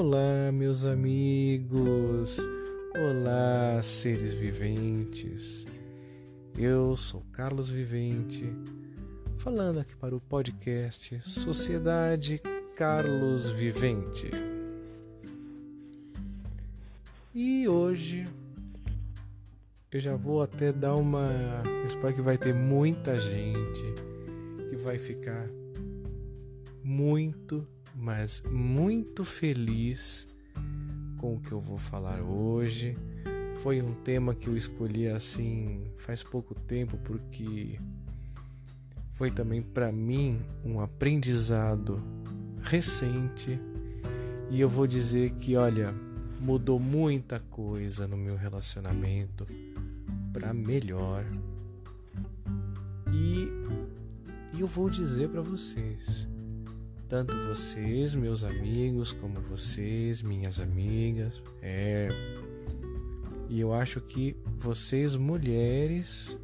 Olá, meus amigos. Olá, seres viventes. Eu sou Carlos Vivente, falando aqui para o podcast Sociedade Carlos Vivente. E hoje eu já vou até dar uma. Espero que vai ter muita gente que vai ficar muito, mas muito feliz com o que eu vou falar hoje. Foi um tema que eu escolhi assim faz pouco tempo porque foi também para mim um aprendizado recente e eu vou dizer que olha, mudou muita coisa no meu relacionamento para melhor. E, eu vou dizer para vocês, tanto vocês, meus amigos, como vocês, minhas amigas, é. E eu acho que vocês, mulheres,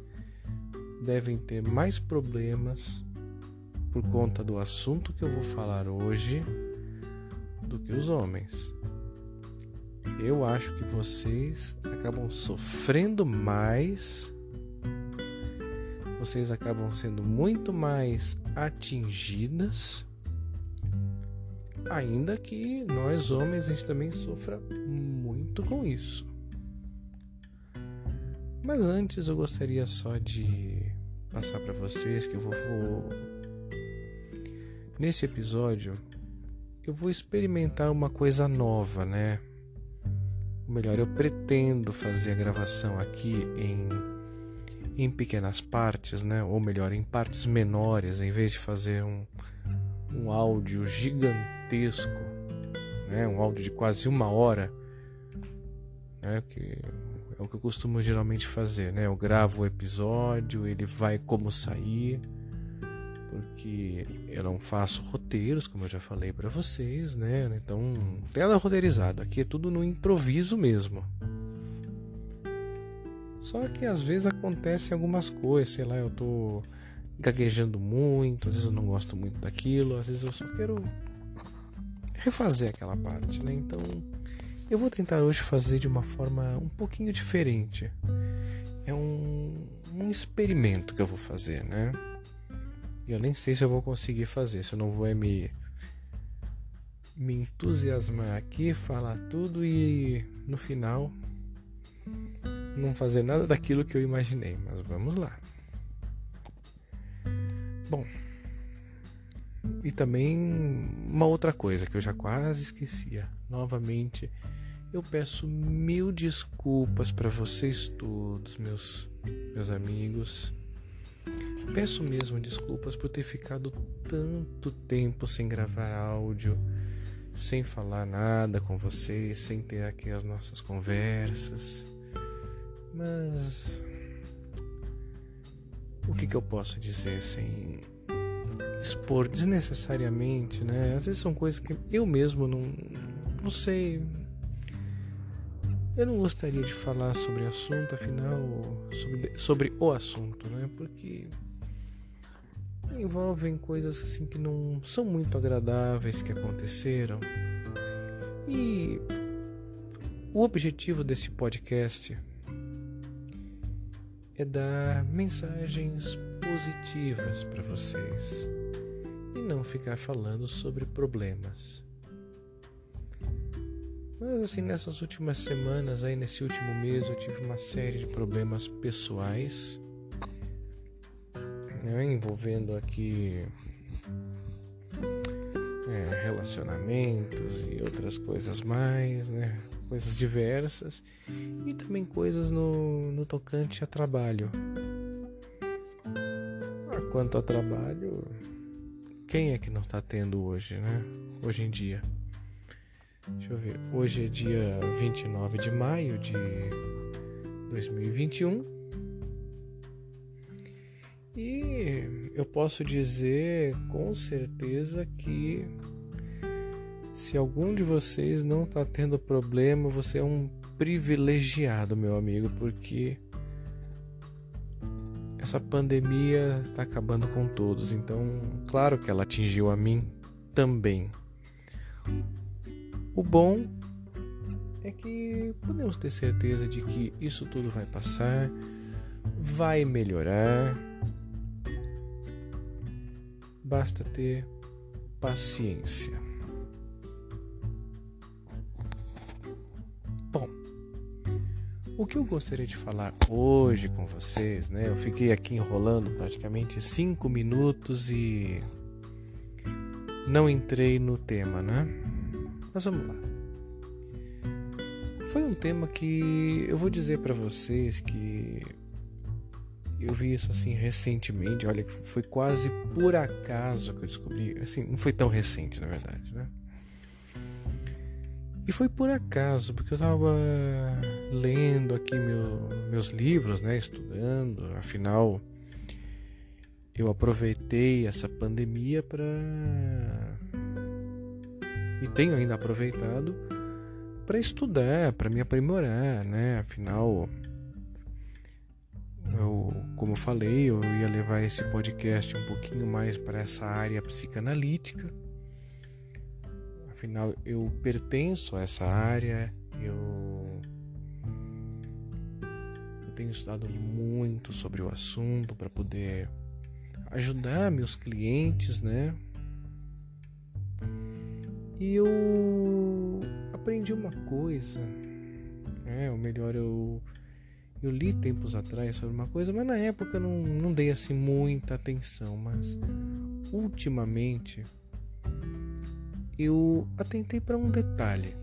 devem ter mais problemas por conta do assunto que eu vou falar hoje do que os homens eu acho que vocês acabam sofrendo mais, vocês acabam sendo muito mais atingidas, ainda que nós homens a gente também sofra muito com isso. Mas antes eu gostaria só de passar para vocês que eu vou, vou nesse episódio eu vou experimentar uma coisa nova, né? Ou melhor, eu pretendo fazer a gravação aqui em, em pequenas partes, né? Ou melhor, em partes menores, em vez de fazer um, um áudio gigantesco, né? Um áudio de quase uma hora, né? Que é o que eu costumo geralmente fazer, né? Eu gravo o episódio, ele vai como sair porque eu não faço roteiros, como eu já falei para vocês, né? Então, tem nada roteirizado, aqui é tudo no improviso mesmo. Só que às vezes acontecem algumas coisas, sei lá, eu tô gaguejando muito, às vezes eu não gosto muito daquilo, às vezes eu só quero refazer aquela parte, né? Então, eu vou tentar hoje fazer de uma forma um pouquinho diferente. É um, um experimento que eu vou fazer, né? E eu nem sei se eu vou conseguir fazer, se eu não vou é me me entusiasmar aqui, falar tudo e no final não fazer nada daquilo que eu imaginei, mas vamos lá. Bom, e também uma outra coisa que eu já quase esquecia. Novamente, eu peço mil desculpas para vocês todos, meus meus amigos Peço mesmo desculpas por ter ficado tanto tempo sem gravar áudio, sem falar nada com vocês, sem ter aqui as nossas conversas. Mas o que, que eu posso dizer sem expor desnecessariamente, né? Às vezes são coisas que eu mesmo não, não sei. Eu não gostaria de falar sobre assunto, afinal, sobre, sobre o assunto, né? Porque envolvem coisas assim que não são muito agradáveis que aconteceram. E o objetivo desse podcast é dar mensagens positivas para vocês e não ficar falando sobre problemas. Mas assim, nessas últimas semanas, aí nesse último mês, eu tive uma série de problemas pessoais né, envolvendo aqui é, relacionamentos e outras coisas mais, né, coisas diversas e também coisas no, no tocante a trabalho. Ah, quanto a trabalho, quem é que não está tendo hoje, né? Hoje em dia. Deixa eu ver. Hoje é dia 29 de maio de 2021. E eu posso dizer com certeza que se algum de vocês não está tendo problema, você é um privilegiado, meu amigo, porque essa pandemia está acabando com todos. Então, claro que ela atingiu a mim também. O bom é que podemos ter certeza de que isso tudo vai passar, vai melhorar. Basta ter paciência. O que eu gostaria de falar hoje com vocês, né? Eu fiquei aqui enrolando praticamente cinco minutos e não entrei no tema, né? Mas vamos lá. Foi um tema que eu vou dizer para vocês que eu vi isso assim recentemente. Olha, foi quase por acaso que eu descobri. Assim, não foi tão recente, na verdade, né? E foi por acaso, porque eu estava lendo aqui meu, meus livros, né, estudando, afinal eu aproveitei essa pandemia para e tenho ainda aproveitado para estudar, para me aprimorar, né? Afinal, eu, como eu falei, eu ia levar esse podcast um pouquinho mais para essa área psicanalítica. Afinal, eu pertenço a essa área, eu, eu tenho estudado muito sobre o assunto para poder ajudar meus clientes, né? E eu aprendi uma coisa, é, ou melhor, eu, eu li tempos atrás sobre uma coisa, mas na época não, não dei assim muita atenção, mas ultimamente eu atentei para um detalhe,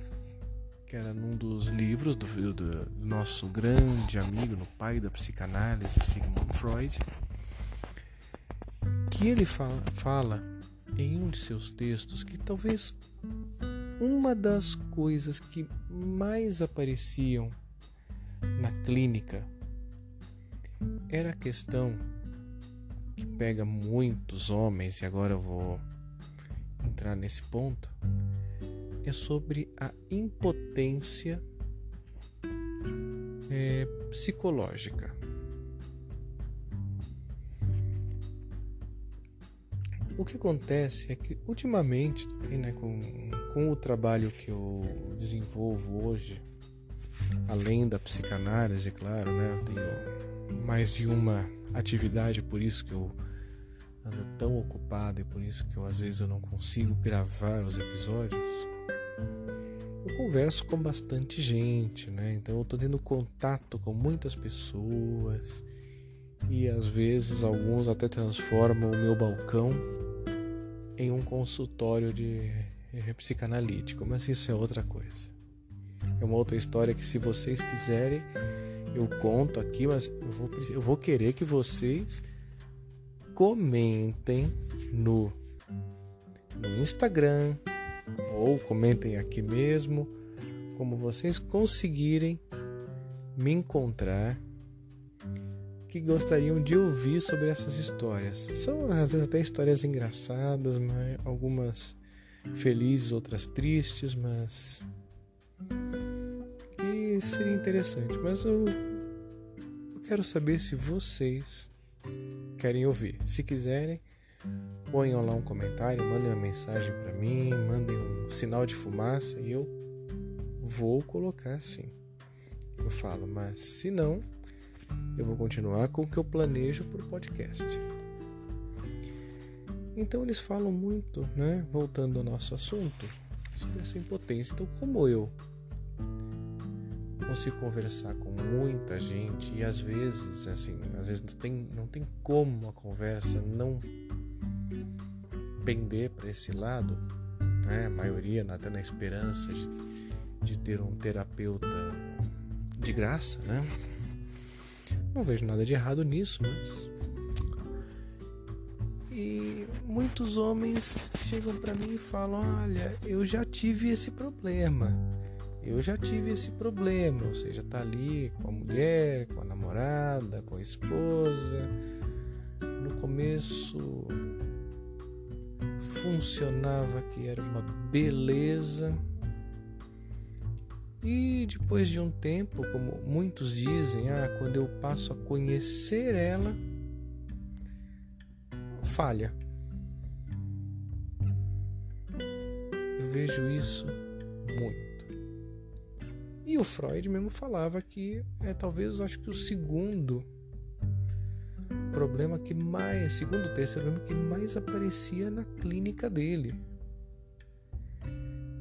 que era num dos livros do, do, nosso grande amigo, no pai da psicanálise, Sigmund Freud, que ele fala, fala em um de seus textos que talvez uma das coisas que mais apareciam na clínica era a questão que pega muitos homens, e agora eu vou entrar nesse ponto, é sobre a impotência é, psicológica. O que acontece é que ultimamente, também, né, com, com o trabalho que eu desenvolvo hoje, além da psicanálise, claro, né, eu tenho mais de uma atividade, por isso que eu ando tão ocupado e por isso que eu, às vezes eu não consigo gravar os episódios. Eu converso com bastante gente, né? Então eu tô tendo contato com muitas pessoas e às vezes alguns até transformam o meu balcão em um consultório de psicanalítico, mas isso é outra coisa. É uma outra história que se vocês quiserem eu conto aqui, mas eu vou, eu vou querer que vocês comentem no, no Instagram ou comentem aqui mesmo, como vocês conseguirem me encontrar que gostariam de ouvir sobre essas histórias. São às vezes até histórias engraçadas, mas algumas felizes, outras tristes, mas que seria interessante. Mas eu, eu quero saber se vocês querem ouvir. Se quiserem, ponham lá um comentário, mandem uma mensagem para mim, mandem um sinal de fumaça e eu vou colocar sim. Eu falo, mas se não, eu vou continuar com o que eu planejo para o podcast. Então eles falam muito, né? Voltando ao nosso assunto, sobre essa impotência. Então, como eu consigo conversar com muita gente e às vezes, assim, às vezes não tem, não tem como a conversa não pender para esse lado, né? A maioria até na esperança de, de ter um terapeuta de graça, né? Não vejo nada de errado nisso, mas. E muitos homens chegam para mim e falam: Olha, eu já tive esse problema. Eu já tive esse problema. Ou seja, tá ali com a mulher, com a namorada, com a esposa. No começo funcionava que era uma beleza e depois de um tempo, como muitos dizem, ah, quando eu passo a conhecer ela, falha. Eu vejo isso muito. E o Freud mesmo falava que é talvez acho que o segundo problema que mais, segundo texto, o problema que mais aparecia na clínica dele.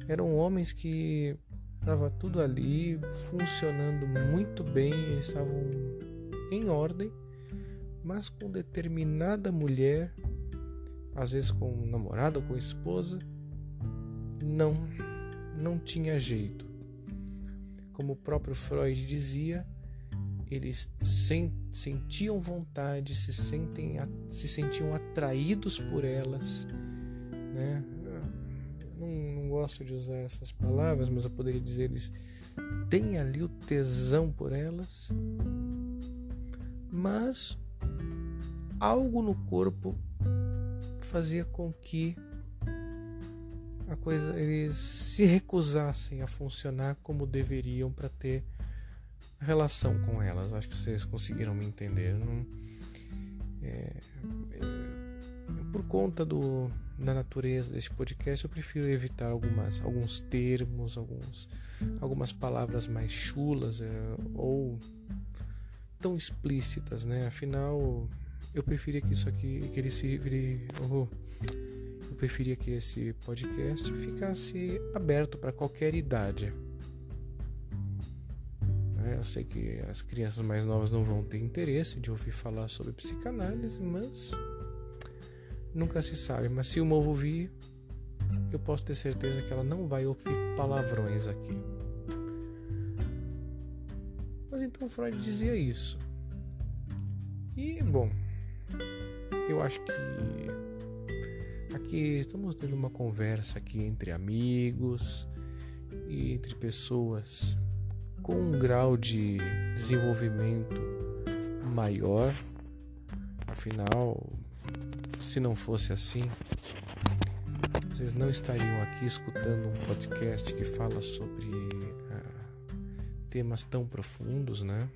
Eram homens que estava tudo ali funcionando muito bem, estavam em ordem, mas com determinada mulher, às vezes com namorado ou com esposa, não não tinha jeito. Como o próprio Freud dizia, eles sentiam vontade, se, sentem, se sentiam atraídos por elas, né? Não, não gosto de usar essas palavras, mas eu poderia dizer eles têm ali o tesão por elas, mas algo no corpo fazia com que a coisa eles se recusassem a funcionar como deveriam para ter relação com elas. Acho que vocês conseguiram me entender. Não, é, é, por conta do, da natureza desse podcast, eu prefiro evitar algumas, alguns termos, alguns, algumas palavras mais chulas é, ou tão explícitas, né? Afinal, eu preferia que isso aqui, que ele se vire, oh, eu preferia que esse podcast ficasse aberto para qualquer idade. Né? Eu sei que as crianças mais novas não vão ter interesse de ouvir falar sobre psicanálise, mas nunca se sabe. Mas se uma ouvir, eu posso ter certeza que ela não vai ouvir palavrões aqui. Mas então Freud dizia isso. E, bom, eu acho que aqui estamos tendo uma conversa aqui entre amigos e entre pessoas com um grau de desenvolvimento maior. Afinal, se não fosse assim, vocês não estariam aqui escutando um podcast que fala sobre uh, temas tão profundos, né?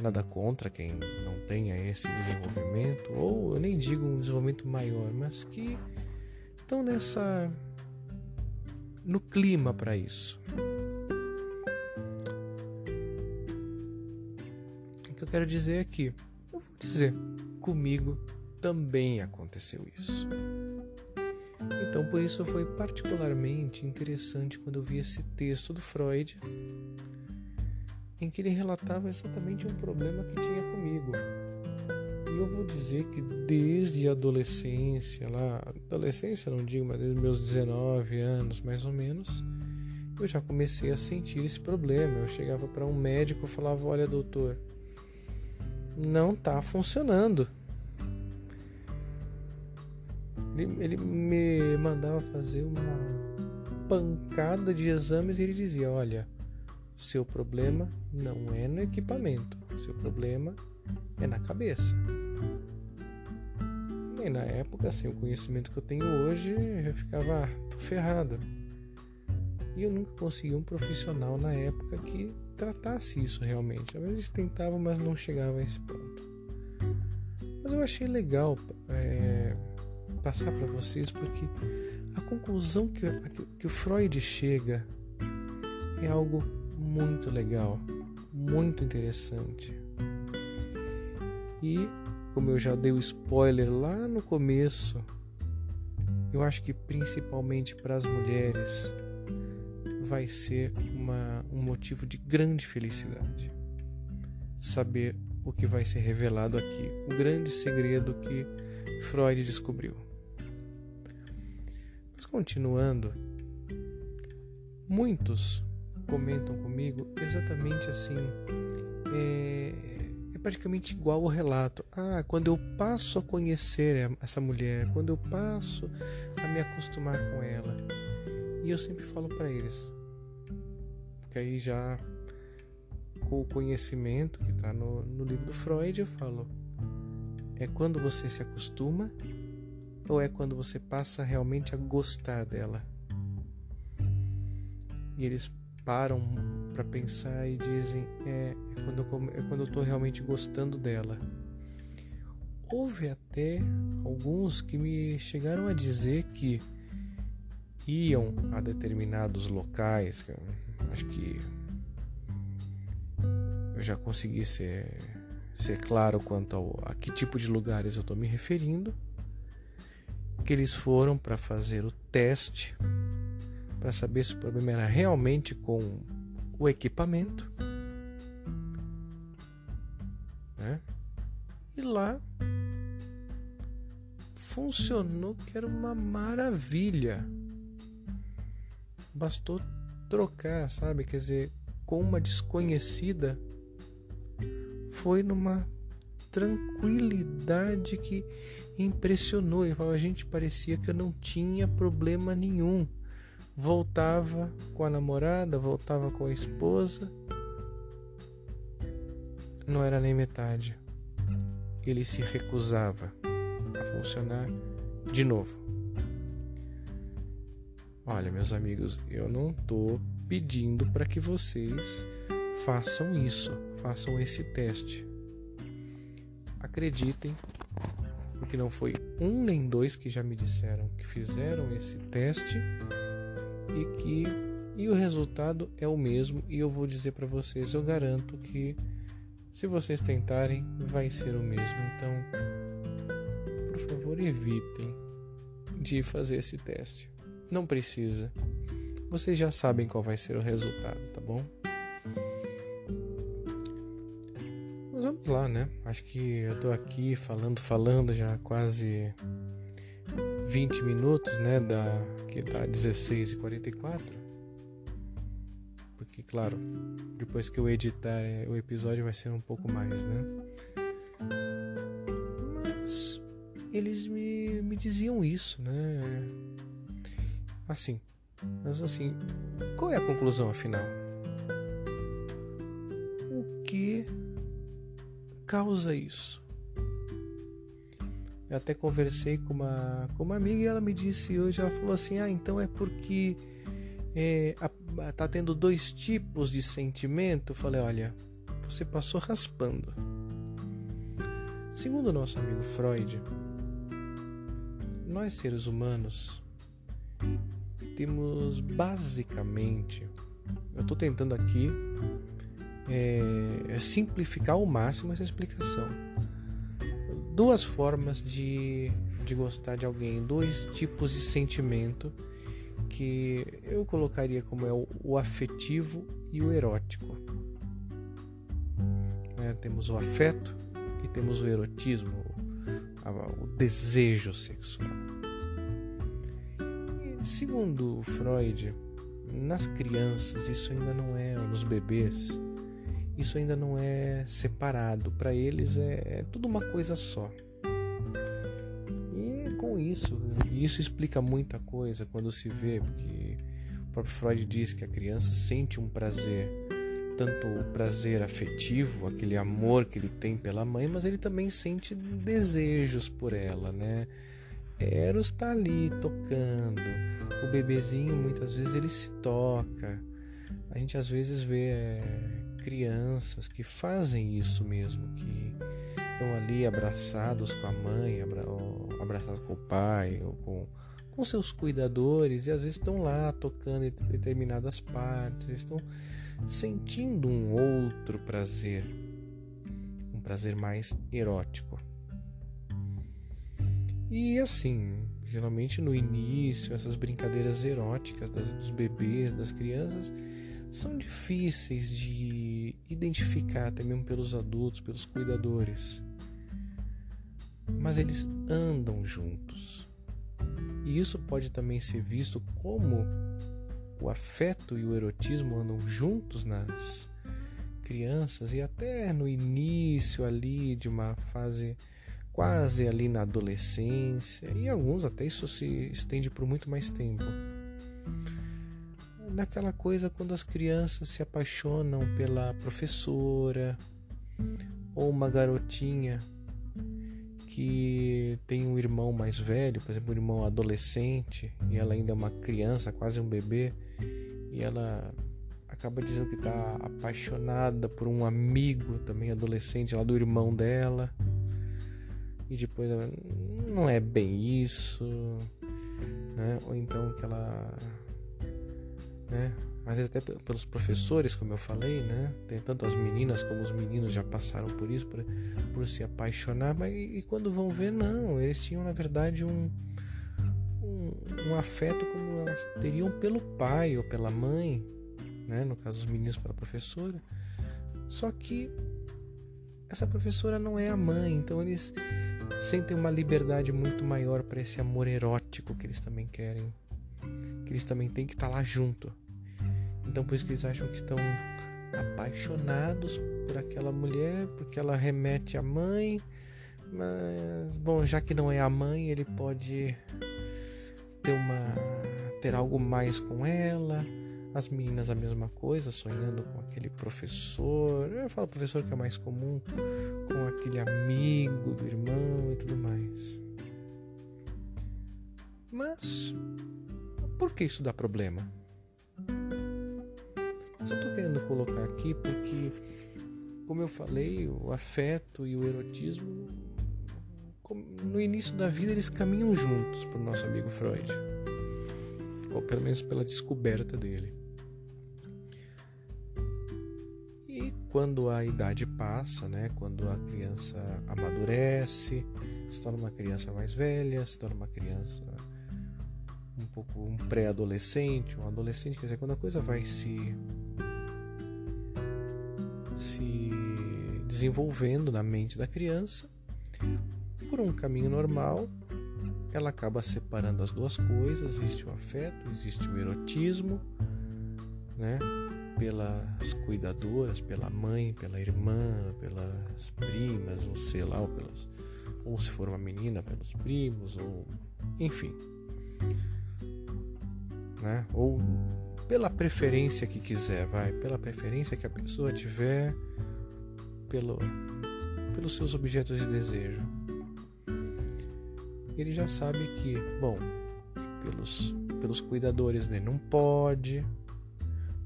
Nada contra quem não tenha esse desenvolvimento, ou eu nem digo um desenvolvimento maior, mas que estão nessa. no clima para isso. que eu quero dizer aqui? Eu vou dizer, comigo também aconteceu isso. Então, por isso foi particularmente interessante quando eu vi esse texto do Freud, em que ele relatava exatamente um problema que tinha comigo. E eu vou dizer que desde a adolescência, lá, adolescência não digo, mas desde meus 19 anos mais ou menos, eu já comecei a sentir esse problema. Eu chegava para um médico e falava: Olha, doutor, não está funcionando. Ele, ele, me mandava fazer uma pancada de exames e ele dizia: Olha, seu problema não é no equipamento, seu problema é na cabeça. E na época, assim, o conhecimento que eu tenho hoje, eu ficava, ah, tô ferrado. E eu nunca consegui um profissional na época que tratasse isso realmente. Às vezes tentavam, mas não chegava a esse ponto. Mas eu achei legal é, passar para vocês porque a conclusão que, que o Freud chega é algo muito legal, muito interessante. E, como eu já dei o spoiler lá no começo, eu acho que principalmente para as mulheres vai ser uma, um motivo de grande felicidade. Saber o que vai ser revelado aqui, o grande segredo que Freud descobriu. Mas continuando, muitos comentam comigo exatamente assim. É, é praticamente igual o relato. Ah, quando eu passo a conhecer essa mulher, quando eu passo a me acostumar com ela. E eu sempre falo para eles: porque aí já com o conhecimento que está no, no livro do Freud, eu falo: é quando você se acostuma ou é quando você passa realmente a gostar dela? E eles param para pensar e dizem: é, é quando, eu, é quando eu estou realmente gostando dela. Houve até alguns que me chegaram a dizer que iam a determinados locais, acho que eu já consegui ser, ser claro quanto ao, a que tipo de lugares eu estou me referindo, que eles foram para fazer o teste para saber se o problema era realmente com o equipamento. Né? E lá funcionou que era uma maravilha. Bastou trocar, sabe? Quer dizer, com uma desconhecida foi numa tranquilidade que impressionou. E a gente parecia que eu não tinha problema nenhum. Voltava com a namorada, voltava com a esposa. Não era nem metade. Ele se recusava a funcionar de novo. Olha, meus amigos, eu não estou pedindo para que vocês façam isso, façam esse teste. Acreditem, porque não foi um nem dois que já me disseram que fizeram esse teste e que e o resultado é o mesmo e eu vou dizer para vocês, eu garanto que se vocês tentarem vai ser o mesmo. Então, por favor, evitem de fazer esse teste. Não precisa. Vocês já sabem qual vai ser o resultado, tá bom? Mas vamos lá, né? Acho que eu tô aqui falando, falando já quase 20 minutos, né? Da que tá 16 e 44. Porque, claro, depois que eu editar é, o episódio vai ser um pouco mais, né? Mas eles me, me diziam isso, né? Assim, mas assim, qual é a conclusão afinal? O que causa isso? Eu até conversei com uma, com uma amiga e ela me disse hoje, ela falou assim, ah, então é porque é, a, tá tendo dois tipos de sentimento. Eu falei, olha, você passou raspando. Segundo o nosso amigo Freud, nós seres humanos temos basicamente, eu estou tentando aqui é, simplificar ao máximo essa explicação. Duas formas de, de gostar de alguém, dois tipos de sentimento que eu colocaria como é o, o afetivo e o erótico. É, temos o afeto e temos o erotismo, o, o desejo sexual. Segundo Freud, nas crianças isso ainda não é, nos bebês, isso ainda não é separado. Para eles é, é tudo uma coisa só. E com isso, isso explica muita coisa quando se vê, porque o próprio Freud diz que a criança sente um prazer, tanto o prazer afetivo, aquele amor que ele tem pela mãe, mas ele também sente desejos por ela, né? Eros está ali tocando. O bebezinho muitas vezes ele se toca. A gente às vezes vê é, crianças que fazem isso mesmo, que estão ali abraçados com a mãe, abra, abraçados com o pai, ou com, com seus cuidadores, e às vezes estão lá tocando em determinadas partes, estão sentindo um outro prazer, um prazer mais erótico. E assim, geralmente no início, essas brincadeiras eróticas das, dos bebês, das crianças, são difíceis de identificar até mesmo pelos adultos, pelos cuidadores. Mas eles andam juntos. E isso pode também ser visto como o afeto e o erotismo andam juntos nas crianças e até no início ali de uma fase quase ali na adolescência, e alguns até isso se estende por muito mais tempo. Naquela coisa quando as crianças se apaixonam pela professora ou uma garotinha que tem um irmão mais velho, por exemplo, um irmão adolescente, e ela ainda é uma criança, quase um bebê, e ela acaba dizendo que está apaixonada por um amigo também adolescente lá do irmão dela e depois não é bem isso, né? Ou então que ela, né? Às vezes até pelos professores, como eu falei, né? Tem tanto as meninas como os meninos já passaram por isso, por, por se apaixonar, mas e, e quando vão ver, não, eles tinham na verdade um, um, um afeto como elas teriam pelo pai ou pela mãe, né? No caso, os meninos para a professora. Só que essa professora não é a mãe, então eles sentem uma liberdade muito maior para esse amor erótico que eles também querem, que eles também têm que estar tá lá junto. Então por isso que eles acham que estão apaixonados por aquela mulher, porque ela remete à mãe, mas bom, já que não é a mãe, ele pode ter uma ter algo mais com ela as meninas a mesma coisa, sonhando com aquele professor. Eu falo professor que é mais comum, com aquele amigo do irmão e tudo mais. Mas por que isso dá problema? Só estou querendo colocar aqui porque, como eu falei, o afeto e o erotismo, no início da vida, eles caminham juntos para o nosso amigo Freud, ou pelo menos pela descoberta dele. quando a idade passa, né, quando a criança amadurece, se torna uma criança mais velha, se torna uma criança um pouco um pré-adolescente, um adolescente, quer dizer, quando a coisa vai se se desenvolvendo na mente da criança, por um caminho normal, ela acaba separando as duas coisas, existe o afeto, existe o erotismo, né? pelas cuidadoras, pela mãe, pela irmã, pelas primas, ou sei lá, ou, pelos, ou se for uma menina, pelos primos, ou enfim. Né? Ou pela preferência que quiser, vai, pela preferência que a pessoa tiver, pelo, pelos seus objetos de desejo. Ele já sabe que, bom, pelos, pelos cuidadores dele não pode,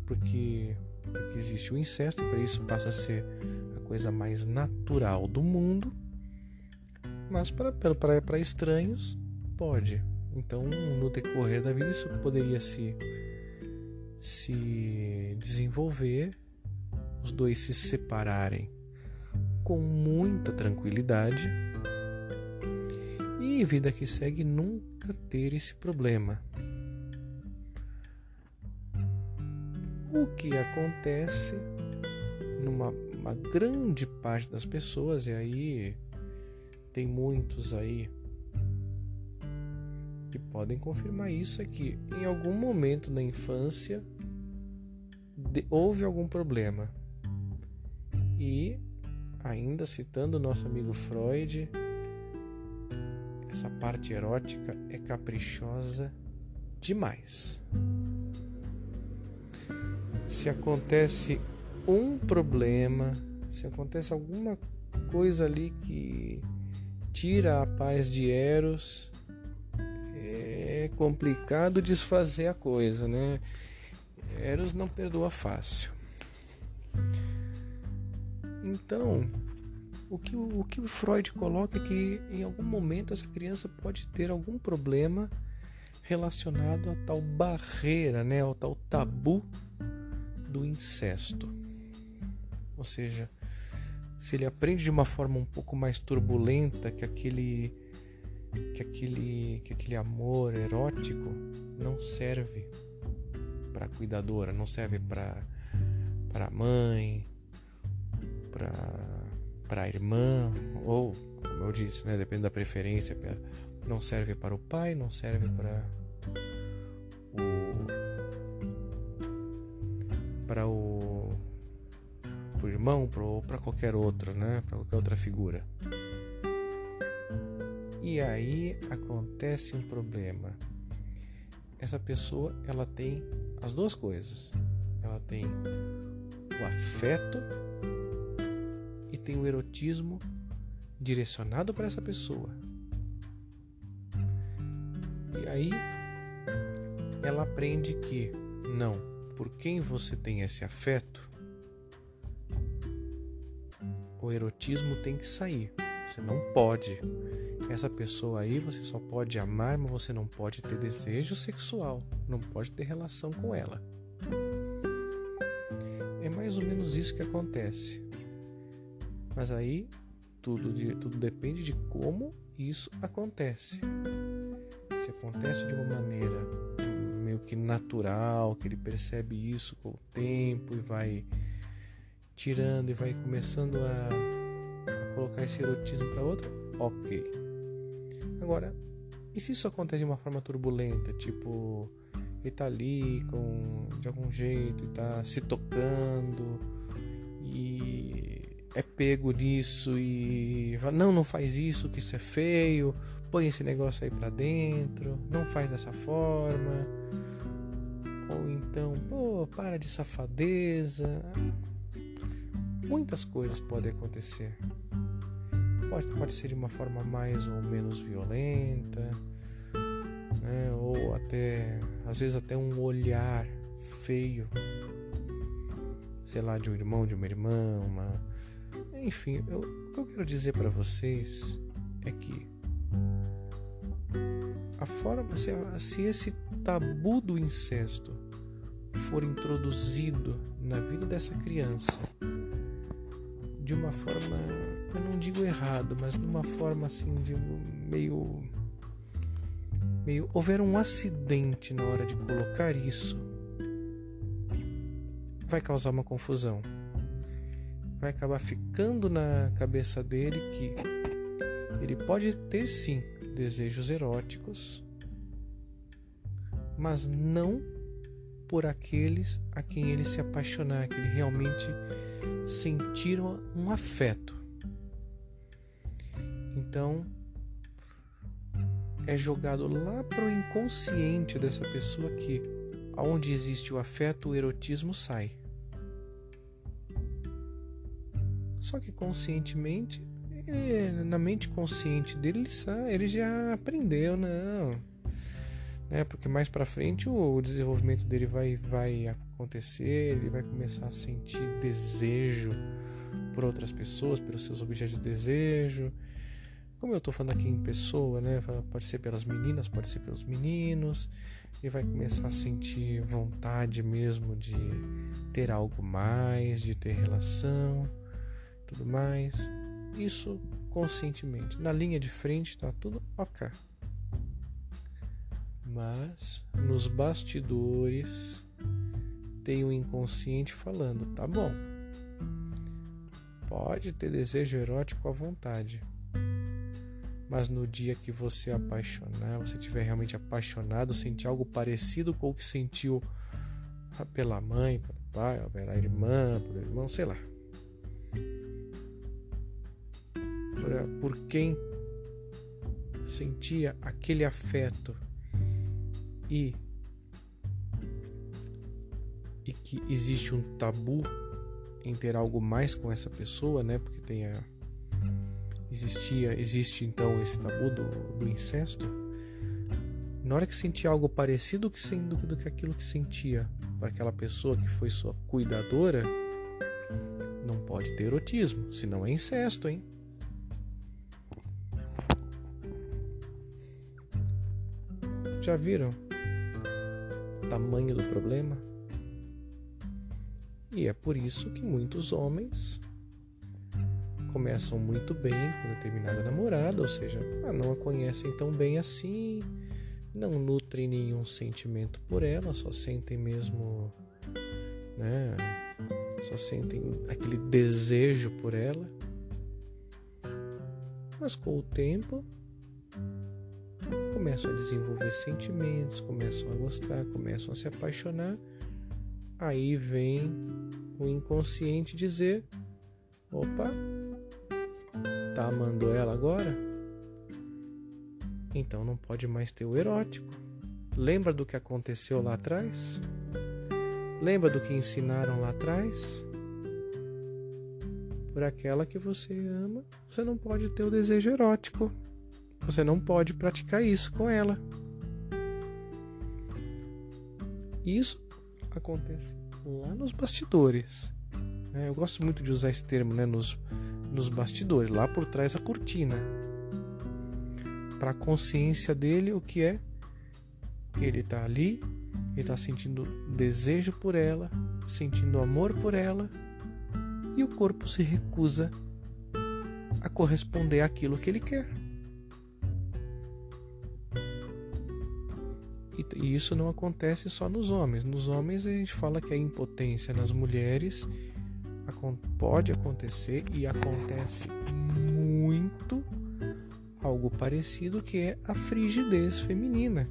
porque, porque existe o incesto, por isso passa a ser a coisa mais natural do mundo, mas para estranhos pode. Então, no decorrer da vida, isso poderia se, se desenvolver, os dois se separarem com muita tranquilidade e vida que segue nunca ter esse problema. O que acontece numa uma grande parte das pessoas, e aí tem muitos aí que podem confirmar isso, é que em algum momento na infância houve algum problema. E, ainda citando nosso amigo Freud, essa parte erótica é caprichosa demais se acontece um problema, se acontece alguma coisa ali que tira a paz de Eros, complicado desfazer a coisa, né? Eros não perdoa fácil. Então, o que o, que Freud coloca é que em algum momento essa criança pode ter algum problema relacionado a tal barreira, né, ao tal tabu do incesto. Ou seja, se ele aprende de uma forma um pouco mais turbulenta que aquele que aquele que aquele amor erótico não serve para cuidadora, não serve para para mãe, para para irmã ou como eu disse, né, depende da preferência, não serve para o pai, não serve para o para o pro irmão para qualquer outro, né? Para qualquer outra figura. E aí acontece um problema. Essa pessoa, ela tem as duas coisas. Ela tem o afeto e tem o erotismo direcionado para essa pessoa. E aí ela aprende que não, por quem você tem esse afeto, o erotismo tem que sair. Você não pode essa pessoa aí você só pode amar, mas você não pode ter desejo sexual, não pode ter relação com ela. É mais ou menos isso que acontece. Mas aí tudo, tudo depende de como isso acontece. Se acontece de uma maneira meio que natural, que ele percebe isso com o tempo e vai tirando e vai começando a, a colocar esse erotismo para outra, ok. Agora, e se isso acontece de uma forma turbulenta, tipo, ele tá ali com, de algum jeito tá se tocando e é pego nisso e não, não faz isso, que isso é feio, põe esse negócio aí para dentro, não faz dessa forma. Ou então, pô, para de safadeza. Muitas coisas podem acontecer. Pode, pode ser de uma forma mais ou menos violenta, né? ou até, às vezes, até um olhar feio, sei lá, de um irmão, de uma irmã, uma... enfim. Eu, o que eu quero dizer para vocês é que a forma, se, se esse tabu do incesto for introduzido na vida dessa criança de uma forma, eu não digo errado, mas de uma forma assim de meio meio houver um acidente na hora de colocar isso, vai causar uma confusão. Vai acabar ficando na cabeça dele que ele pode ter sim desejos eróticos, mas não por aqueles a quem ele se apaixonar, que ele realmente sentir um afeto. Então, é jogado lá para o inconsciente dessa pessoa que, aonde existe o afeto, o erotismo sai. Só que conscientemente, ele, na mente consciente dele, ele, sai, ele já aprendeu, não né? Porque mais para frente o desenvolvimento dele vai vai acontecer, ele vai começar a sentir desejo por outras pessoas, pelos seus objetos de desejo. Como eu estou falando aqui em pessoa, né? Pode ser pelas meninas, pode ser pelos meninos. E vai começar a sentir vontade mesmo de ter algo mais, de ter relação, tudo mais. Isso conscientemente. Na linha de frente está tudo ok. Mas nos bastidores tem o um inconsciente falando: tá bom, pode ter desejo erótico à vontade, mas no dia que você apaixonar, você estiver realmente apaixonado, sentir algo parecido com o que sentiu pela mãe, pelo pai, pela irmã, pelo irmão, sei lá. Por, por quem sentia aquele afeto e e que existe um tabu em ter algo mais com essa pessoa, né? Porque tem a existia existe então esse tabu do, do incesto. Na hora que sentia algo parecido que sendo do que aquilo que sentia para aquela pessoa que foi sua cuidadora, não pode ter erotismo, senão é incesto, hein? Já viram? tamanho do problema. E é por isso que muitos homens começam muito bem com determinada namorada, ou seja, ah, não a conhecem tão bem assim, não nutrem nenhum sentimento por ela, só sentem mesmo, né, só sentem aquele desejo por ela. Mas com o tempo começam a desenvolver sentimentos, começam a gostar, começam a se apaixonar. Aí vem o inconsciente dizer: opa, tá amando ela agora? Então não pode mais ter o erótico. Lembra do que aconteceu lá atrás? Lembra do que ensinaram lá atrás? Por aquela que você ama, você não pode ter o desejo erótico. Você não pode praticar isso com ela. Isso acontece lá nos bastidores. É, eu gosto muito de usar esse termo, né? Nos, nos bastidores, lá por trás da cortina. para a consciência dele o que é. Ele está ali, ele está sentindo desejo por ela, sentindo amor por ela, e o corpo se recusa a corresponder àquilo que ele quer. E isso não acontece só nos homens. Nos homens a gente fala que a impotência nas mulheres pode acontecer e acontece muito algo parecido que é a frigidez feminina.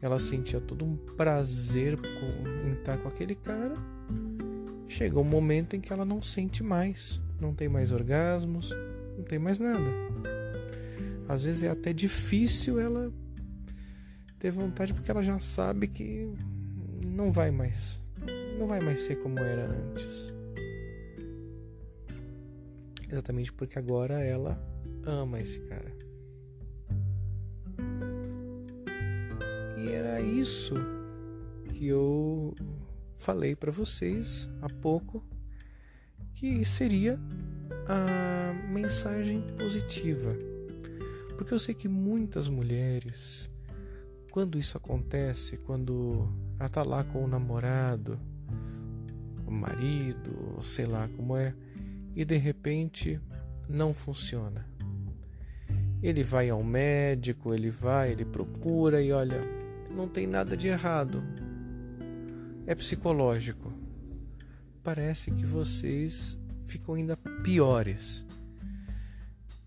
Ela sentia todo um prazer em estar com aquele cara. Chega um momento em que ela não sente mais, não tem mais orgasmos, não tem mais nada. Às vezes é até difícil ela ter vontade porque ela já sabe que não vai mais, não vai mais ser como era antes. Exatamente porque agora ela ama esse cara. E era isso que eu falei para vocês há pouco que seria a mensagem positiva. Porque eu sei que muitas mulheres, quando isso acontece, quando ela tá lá com o namorado, o marido, sei lá como é, e de repente não funciona. Ele vai ao médico, ele vai, ele procura e olha, não tem nada de errado. É psicológico. Parece que vocês ficam ainda piores.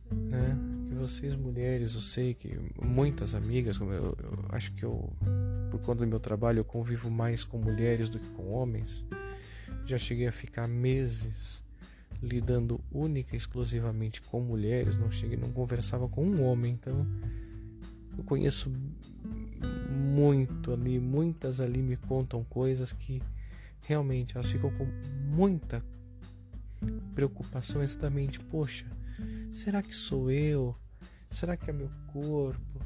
Né? Que vocês mulheres, eu sei que muitas amigas, eu, eu acho que eu, por conta do meu trabalho, eu convivo mais com mulheres do que com homens. Já cheguei a ficar meses lidando única e exclusivamente com mulheres, não cheguei, não conversava com um homem, então eu conheço muito ali, muitas ali me contam coisas que realmente elas ficam com muita preocupação exatamente, poxa, será que sou eu? Será que é meu corpo?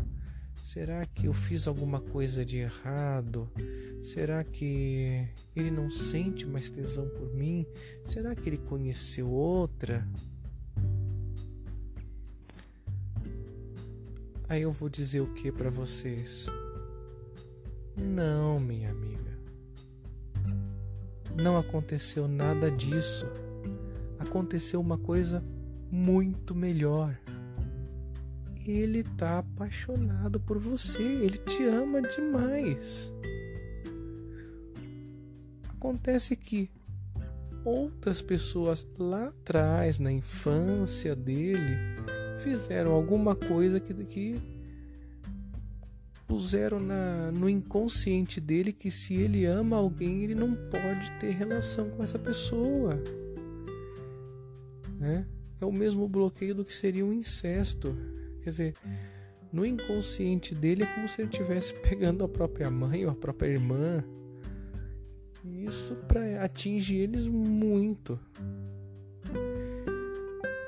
Será que eu fiz alguma coisa de errado? Será que ele não sente mais tesão por mim? Será que ele conheceu outra? Aí eu vou dizer o que para vocês? Não, minha amiga. Não aconteceu nada disso. Aconteceu uma coisa muito melhor ele tá apaixonado por você, ele te ama demais. Acontece que outras pessoas lá atrás, na infância dele, fizeram alguma coisa que, que puseram na, no inconsciente dele que se ele ama alguém, ele não pode ter relação com essa pessoa. Né? É o mesmo bloqueio do que seria um incesto. Quer dizer, no inconsciente dele é como se ele estivesse pegando a própria mãe ou a própria irmã. Isso para atinge eles muito.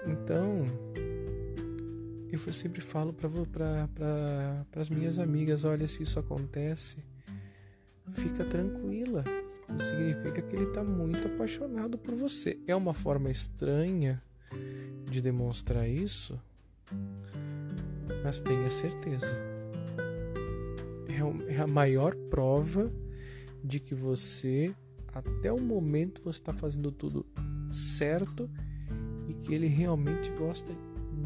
Então, eu sempre falo para pra, as minhas amigas: olha, se isso acontece, fica tranquila. Significa que ele está muito apaixonado por você. É uma forma estranha de demonstrar isso, mas tenha certeza. É, é a maior prova de que você, até o momento, você está fazendo tudo certo e que ele realmente gosta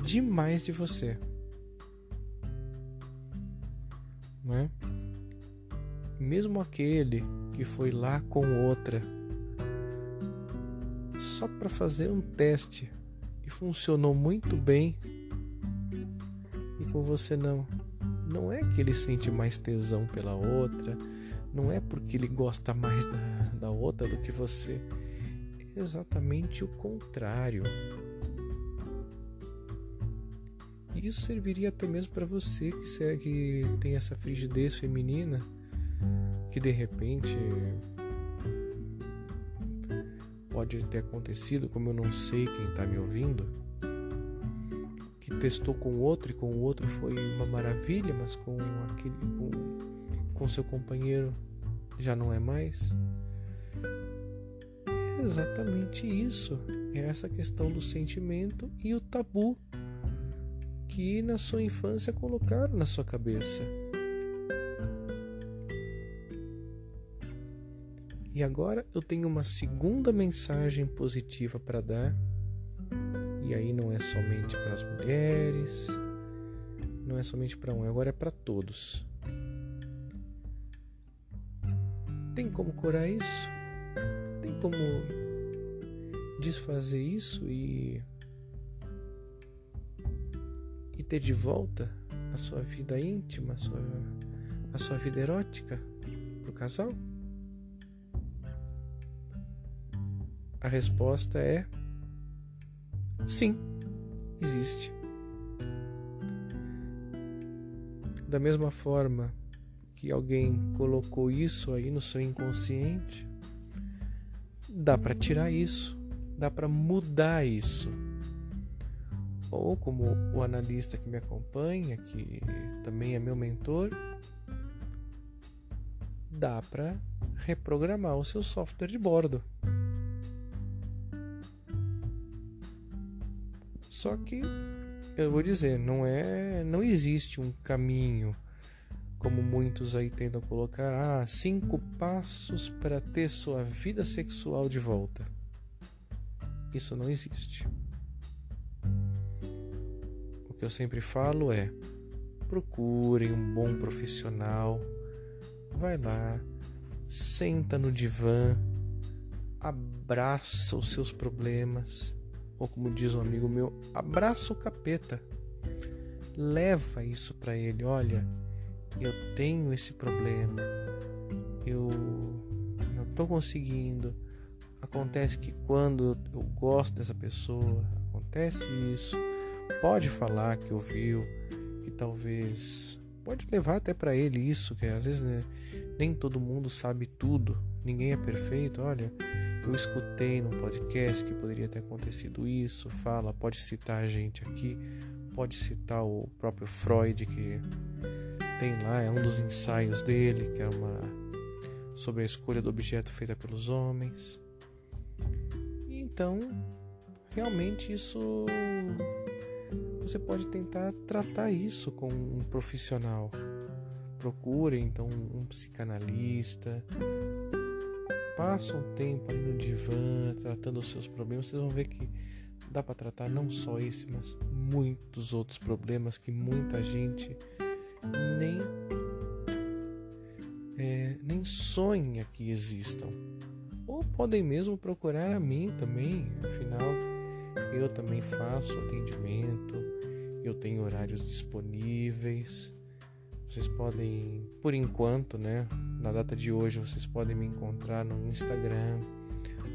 demais de você. Né? Mesmo aquele que foi lá com outra só para fazer um teste e funcionou muito bem com você não. Não é que ele sente mais tesão pela outra, não é porque ele gosta mais da, da outra do que você. É exatamente o contrário. Isso serviria até mesmo para você que, que tem essa frigidez feminina, que de repente pode ter acontecido, como eu não sei quem está me ouvindo testou com o outro e com o outro foi uma maravilha, mas com aquele com, com seu companheiro já não é mais. É exatamente isso. É essa questão do sentimento e o tabu que na sua infância colocaram na sua cabeça. E agora eu tenho uma segunda mensagem positiva para dar. E aí não é somente para as mulheres, não é somente para um, agora é para todos. Tem como curar isso? Tem como desfazer isso e e ter de volta a sua vida íntima, a sua, a sua vida erótica pro casal? A resposta é sim, existe. Da mesma forma que alguém colocou isso aí no seu inconsciente, dá para tirar isso, dá para mudar isso. Ou como o analista que me acompanha, que também é meu mentor, dá para reprogramar o seu software de bordo. Só que eu vou dizer, não é, não existe um caminho como muitos aí tentam colocar, ah, cinco passos para ter sua vida sexual de volta. Isso não existe. O que eu sempre falo é: procurem um bom profissional, vai lá, senta no divã, abraça os seus problemas ou como diz um amigo meu, abraça o capeta. Leva isso para ele, olha, eu tenho esse problema. Eu não estou conseguindo. Acontece que quando eu gosto dessa pessoa, acontece isso. Pode falar que ouviu, que talvez pode levar até para ele isso, que às vezes né, nem todo mundo sabe tudo, ninguém é perfeito. Olha, eu escutei no podcast que poderia ter acontecido isso, fala, pode citar a gente aqui, pode citar o próprio Freud que tem lá, é um dos ensaios dele, que é uma sobre a escolha do objeto feita pelos homens. Então, realmente isso você pode tentar tratar isso com um profissional. Procure então um psicanalista, passa um tempo ali no divã, tratando os seus problemas, vocês vão ver que dá para tratar não só esse, mas muitos outros problemas que muita gente nem é, nem sonha que existam. Ou podem mesmo procurar a mim também, afinal eu também faço atendimento, eu tenho horários disponíveis. Vocês podem, por enquanto, né, na data de hoje, vocês podem me encontrar no Instagram.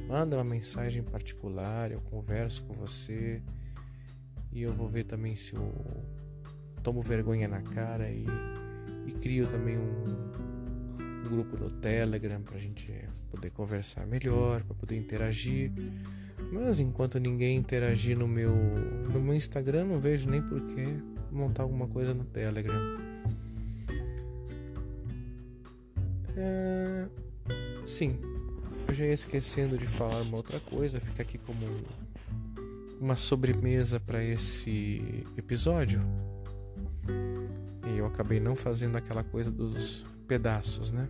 Manda uma mensagem particular, eu converso com você e eu vou ver também se eu tomo vergonha na cara e, e crio também um, um grupo no Telegram para a gente poder conversar melhor, para poder interagir. Mas enquanto ninguém interagir no meu, no meu Instagram, não vejo nem por que montar alguma coisa no Telegram. Sim, eu já ia esquecendo de falar uma outra coisa, fica aqui como uma sobremesa para esse episódio. E eu acabei não fazendo aquela coisa dos pedaços, né?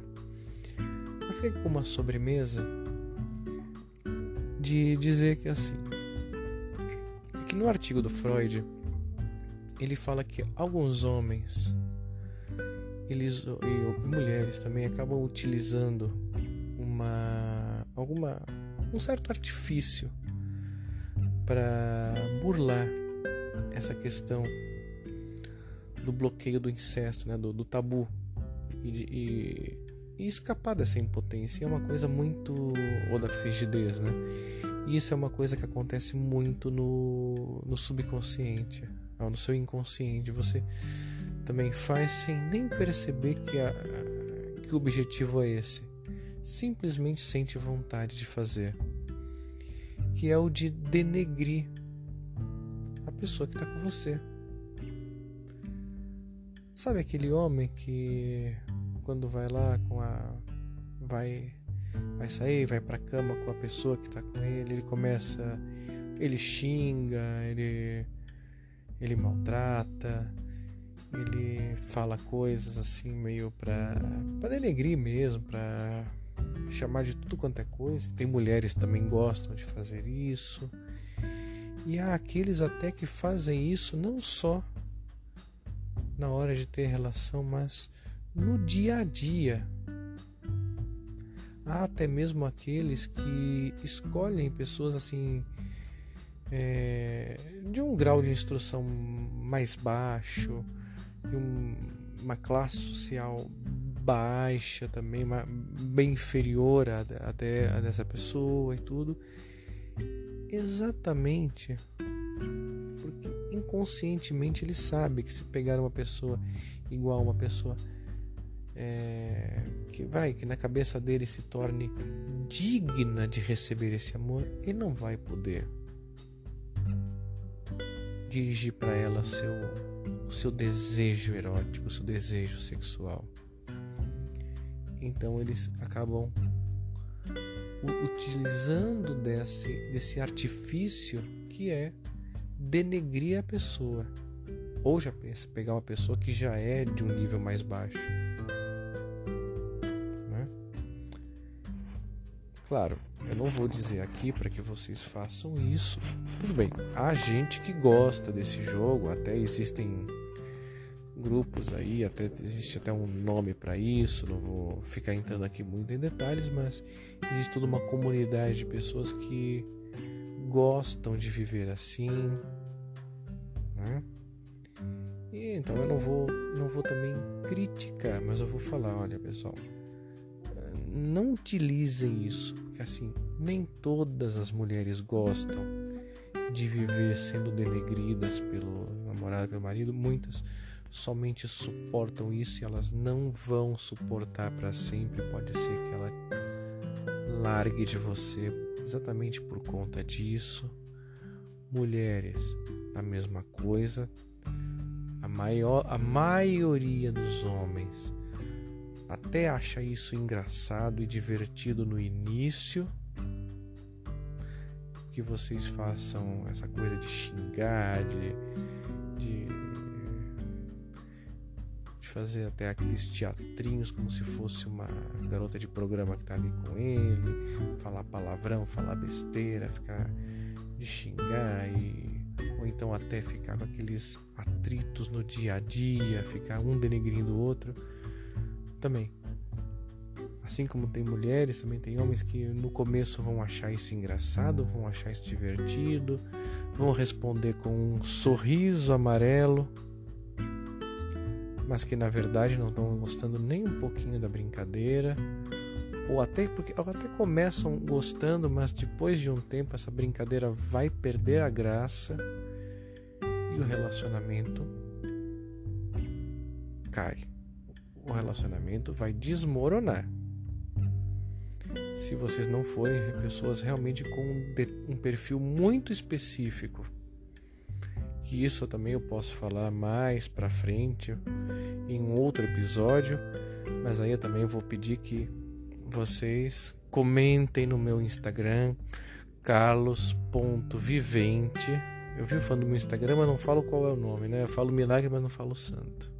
Mas fica com uma sobremesa de dizer que assim, que no artigo do Freud ele fala que alguns homens eles e mulheres também acabam utilizando uma alguma um certo artifício para burlar essa questão do bloqueio do incesto, né, do, do tabu e, e, e, escapar dessa impotência é uma coisa muito ou da frigidez, né? E isso é uma coisa que acontece muito no, no subconsciente, no seu inconsciente. Você também faz sem nem perceber que, a, que o objetivo é esse. Simplesmente sente vontade de fazer. Que é o de denegrir a pessoa que está com você. Sabe aquele homem que quando vai lá com a. vai. vai sair, vai pra cama com a pessoa que tá com ele, ele começa. ele xinga, ele ele maltrata, ele fala coisas assim meio pra, pra denegrir mesmo, pra chamar de tudo quanto é coisa. Tem mulheres que também gostam de fazer isso. E há aqueles até que fazem isso não só na hora de ter relação, mas no dia a dia. Há até mesmo aqueles que escolhem pessoas assim é, de um grau de instrução mais baixo, de um, uma classe social baixa também, bem inferior a, até a dessa pessoa e tudo, exatamente porque inconscientemente ele sabe que se pegar uma pessoa igual uma pessoa é, que vai que na cabeça dele se torne digna de receber esse amor, ele não vai poder dirigir para ela seu, o seu desejo erótico, o seu desejo sexual. Então eles acabam utilizando desse, desse artifício que é denegrir a pessoa. Ou já pensa, pegar uma pessoa que já é de um nível mais baixo. Né? Claro, eu não vou dizer aqui para que vocês façam isso. Tudo bem, há gente que gosta desse jogo, até existem grupos aí, até existe até um nome para isso, não vou ficar entrando aqui muito em detalhes, mas existe toda uma comunidade de pessoas que gostam de viver assim, né? E então eu não vou, não vou também criticar, mas eu vou falar, olha pessoal, não utilizem isso, porque assim nem todas as mulheres gostam de viver sendo denegridas pelo namorado, pelo marido, muitas somente suportam isso e elas não vão suportar para sempre. Pode ser que ela largue de você exatamente por conta disso. Mulheres, a mesma coisa. A, maior, a maioria dos homens até acha isso engraçado e divertido no início. Que vocês façam essa coisa de xingar, de, de fazer até aqueles teatrinhos como se fosse uma garota de programa que tá ali com ele, falar palavrão, falar besteira, ficar de xingar e ou então até ficar com aqueles atritos no dia a dia, ficar um denegrindo o outro. Também. Assim como tem mulheres, também tem homens que no começo vão achar isso engraçado, vão achar isso divertido, vão responder com um sorriso amarelo mas que na verdade não estão gostando nem um pouquinho da brincadeira, ou até porque ou até começam gostando, mas depois de um tempo essa brincadeira vai perder a graça e o relacionamento cai. O relacionamento vai desmoronar. Se vocês não forem pessoas realmente com um perfil muito específico que isso também eu posso falar mais para frente em um outro episódio, mas aí eu também vou pedir que vocês comentem no meu Instagram carlos.vivente. Eu vivo falando do meu Instagram, mas não falo qual é o nome, né? Eu falo milagre, mas não falo santo.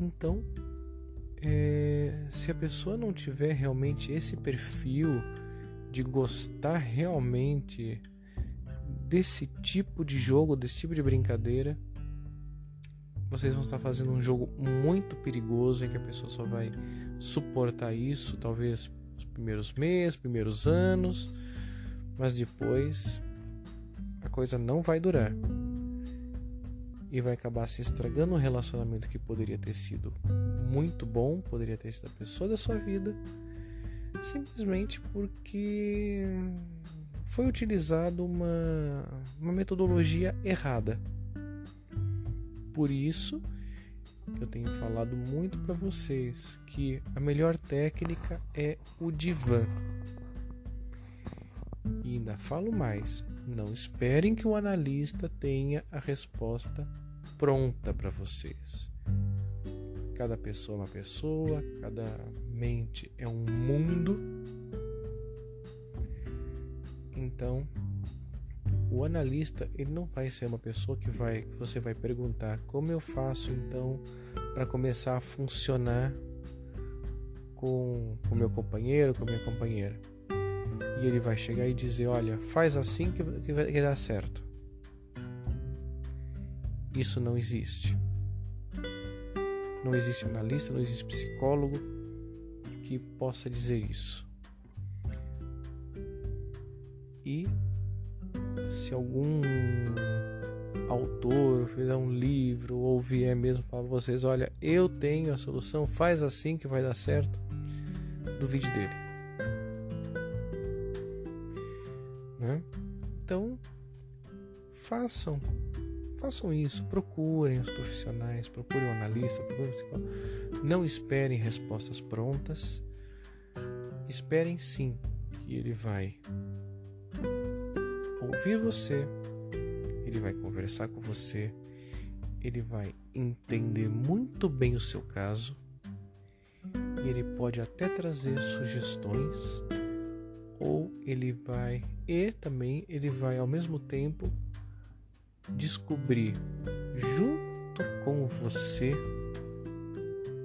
Então, é, se a pessoa não tiver realmente esse perfil de gostar realmente desse tipo de jogo, desse tipo de brincadeira, vocês vão estar fazendo um jogo muito perigoso em que a pessoa só vai suportar isso, talvez os primeiros meses, primeiros anos, mas depois a coisa não vai durar. E vai acabar se estragando um relacionamento que poderia ter sido muito bom, poderia ter sido a pessoa da sua vida, simplesmente porque foi utilizado uma, uma metodologia errada. Por isso, eu tenho falado muito para vocês que a melhor técnica é o divã. E ainda falo mais: não esperem que o analista tenha a resposta pronta para vocês. Cada pessoa é uma pessoa, cada mente é um mundo então, o analista ele não vai ser uma pessoa que vai que você vai perguntar como eu faço então para começar a funcionar com o meu companheiro, com minha companheira. E ele vai chegar e dizer, olha, faz assim que, que vai dar certo. Isso não existe. Não existe analista, não existe psicólogo que possa dizer isso. E se algum autor fizer um livro ou vier mesmo falar para vocês, olha, eu tenho a solução, faz assim que vai dar certo, duvide dele. Né? Então, façam, façam isso, procurem os profissionais, procurem o analista, procurem o psicólogo. Não esperem respostas prontas, esperem sim que ele vai ouvir você, ele vai conversar com você, ele vai entender muito bem o seu caso e ele pode até trazer sugestões ou ele vai e também ele vai ao mesmo tempo descobrir junto com você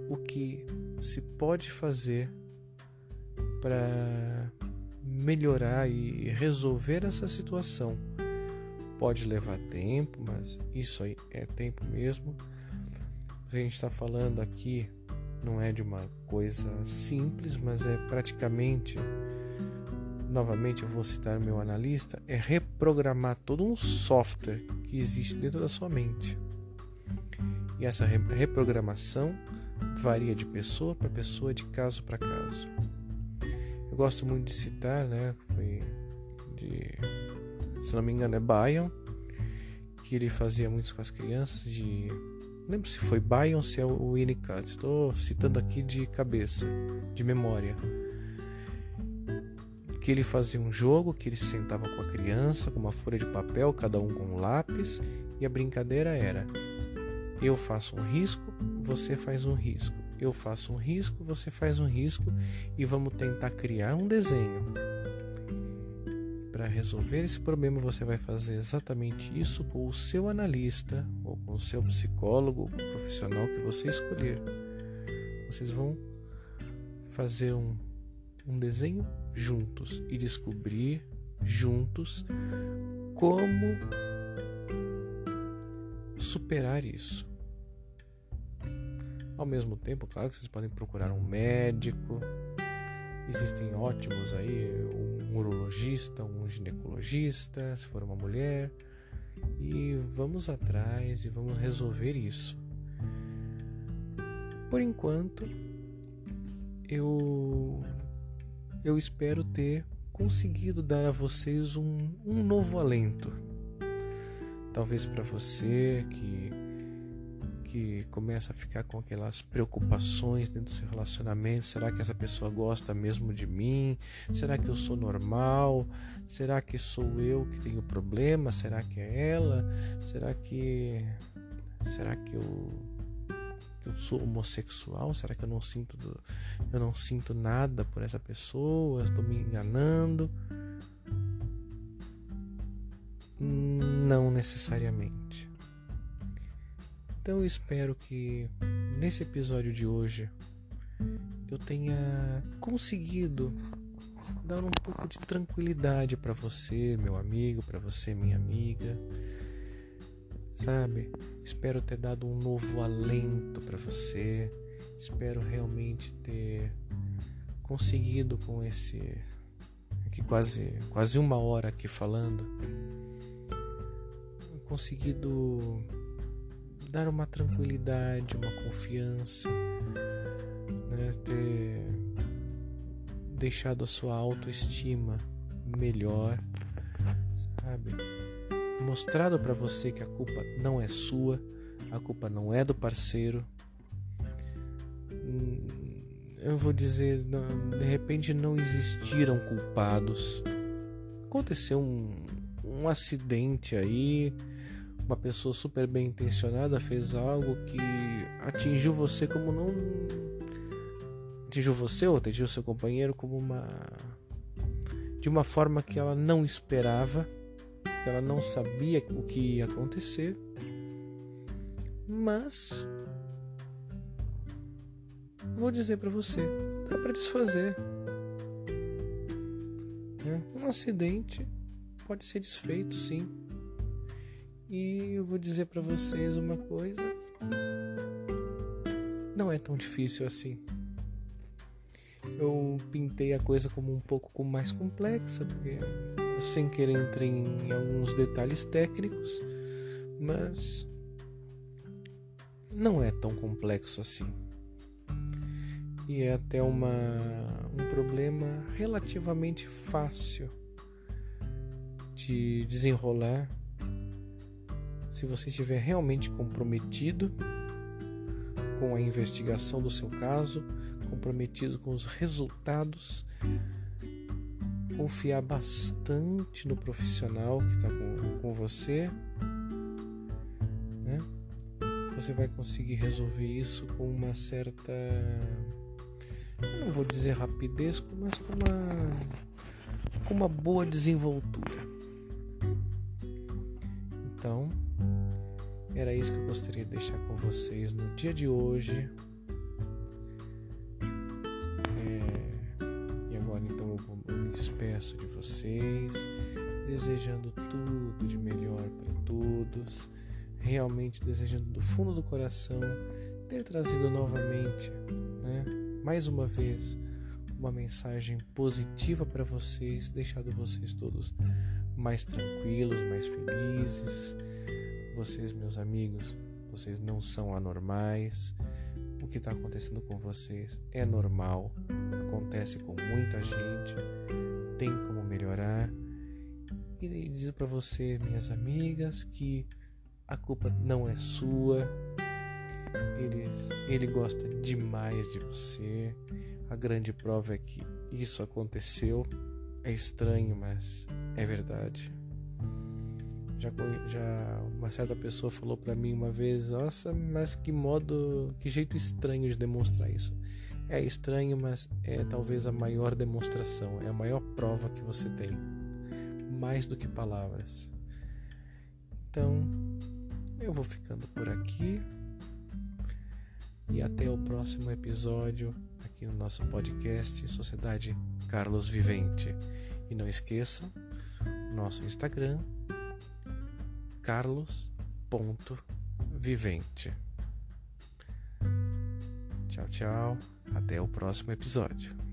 o que se pode fazer para melhorar e resolver essa situação. Pode levar tempo, mas isso aí é tempo mesmo. A gente está falando aqui não é de uma coisa simples, mas é praticamente, novamente eu vou citar o meu analista, é reprogramar todo um software que existe dentro da sua mente. E essa reprogramação varia de pessoa para pessoa, de caso para caso. Gosto muito de citar, né? Foi de, se não me engano, é Bion, que ele fazia muito com as crianças de lembro se foi Bion ou se é o Winnicott. Estou citando aqui de cabeça, de memória. Que ele fazia um jogo, que ele se sentava com a criança, com uma folha de papel, cada um com um lápis, e a brincadeira era: eu faço um risco, você faz um risco eu faço um risco, você faz um risco e vamos tentar criar um desenho. Para resolver esse problema, você vai fazer exatamente isso com o seu analista, ou com o seu psicólogo, ou com o profissional que você escolher. Vocês vão fazer um, um desenho juntos e descobrir juntos como superar isso. Ao mesmo tempo, claro que vocês podem procurar um médico. Existem ótimos aí, um urologista, um ginecologista, se for uma mulher. E vamos atrás e vamos resolver isso. Por enquanto, eu eu espero ter conseguido dar a vocês um, um novo alento. Talvez para você que que começa a ficar com aquelas preocupações dentro do seu relacionamento. Será que essa pessoa gosta mesmo de mim? Será que eu sou normal? Será que sou eu que tenho problema? Será que é ela? Será que será que eu que eu sou homossexual? Será que eu não sinto eu não sinto nada por essa pessoa? Estou me enganando? Não necessariamente. Então eu espero que nesse episódio de hoje eu tenha conseguido dar um pouco de tranquilidade para você, meu amigo, para você, minha amiga. Sabe? Espero ter dado um novo alento para você. Espero realmente ter conseguido com esse aqui quase quase uma hora aqui falando conseguido dar uma tranquilidade, uma confiança, né? ter deixado a sua autoestima melhor, sabe? Mostrado para você que a culpa não é sua, a culpa não é do parceiro. Hum, eu vou dizer, de repente não existiram culpados. Aconteceu um, um acidente aí, uma pessoa super bem intencionada fez algo que atingiu você como não atingiu você ou atingiu seu companheiro como uma de uma forma que ela não esperava porque ela não sabia o que ia acontecer. Mas vou dizer para você, dá para desfazer. Né? Um acidente pode ser desfeito, sim. E eu vou dizer para vocês uma coisa, não é tão difícil assim. Eu pintei a coisa como um pouco mais complexa, porque eu sem querer entrei em alguns detalhes técnicos, mas não é tão complexo assim. E é até uma, um problema relativamente fácil de desenrolar se você estiver realmente comprometido com a investigação do seu caso, comprometido com os resultados, confiar bastante no profissional que está com, com você, né? Você vai conseguir resolver isso com uma certa, não vou dizer rapidez, mas com uma, com uma boa desenvoltura. Então, era isso que eu gostaria de deixar com vocês no dia de hoje. É... E agora então eu, vou, eu me despeço de vocês, desejando tudo de melhor para todos, realmente desejando do fundo do coração ter trazido novamente, né, mais uma vez, uma mensagem positiva para vocês, deixado vocês todos mais tranquilos, mais felizes vocês, meus amigos, vocês não são anormais. O que está acontecendo com vocês é normal, acontece com muita gente, tem como melhorar. E dizer para você, minhas amigas, que a culpa não é sua. Ele, ele gosta demais de você. A grande prova é que isso aconteceu. É estranho, mas é verdade. Já, já uma certa pessoa falou para mim uma vez, nossa, mas que modo, que jeito estranho de demonstrar isso. É estranho, mas é talvez a maior demonstração, é a maior prova que você tem, mais do que palavras. Então, eu vou ficando por aqui e até o próximo episódio aqui no nosso podcast Sociedade Carlos Vivente. E não esqueçam, nosso Instagram carlos.vivente. Tchau, tchau. Até o próximo episódio.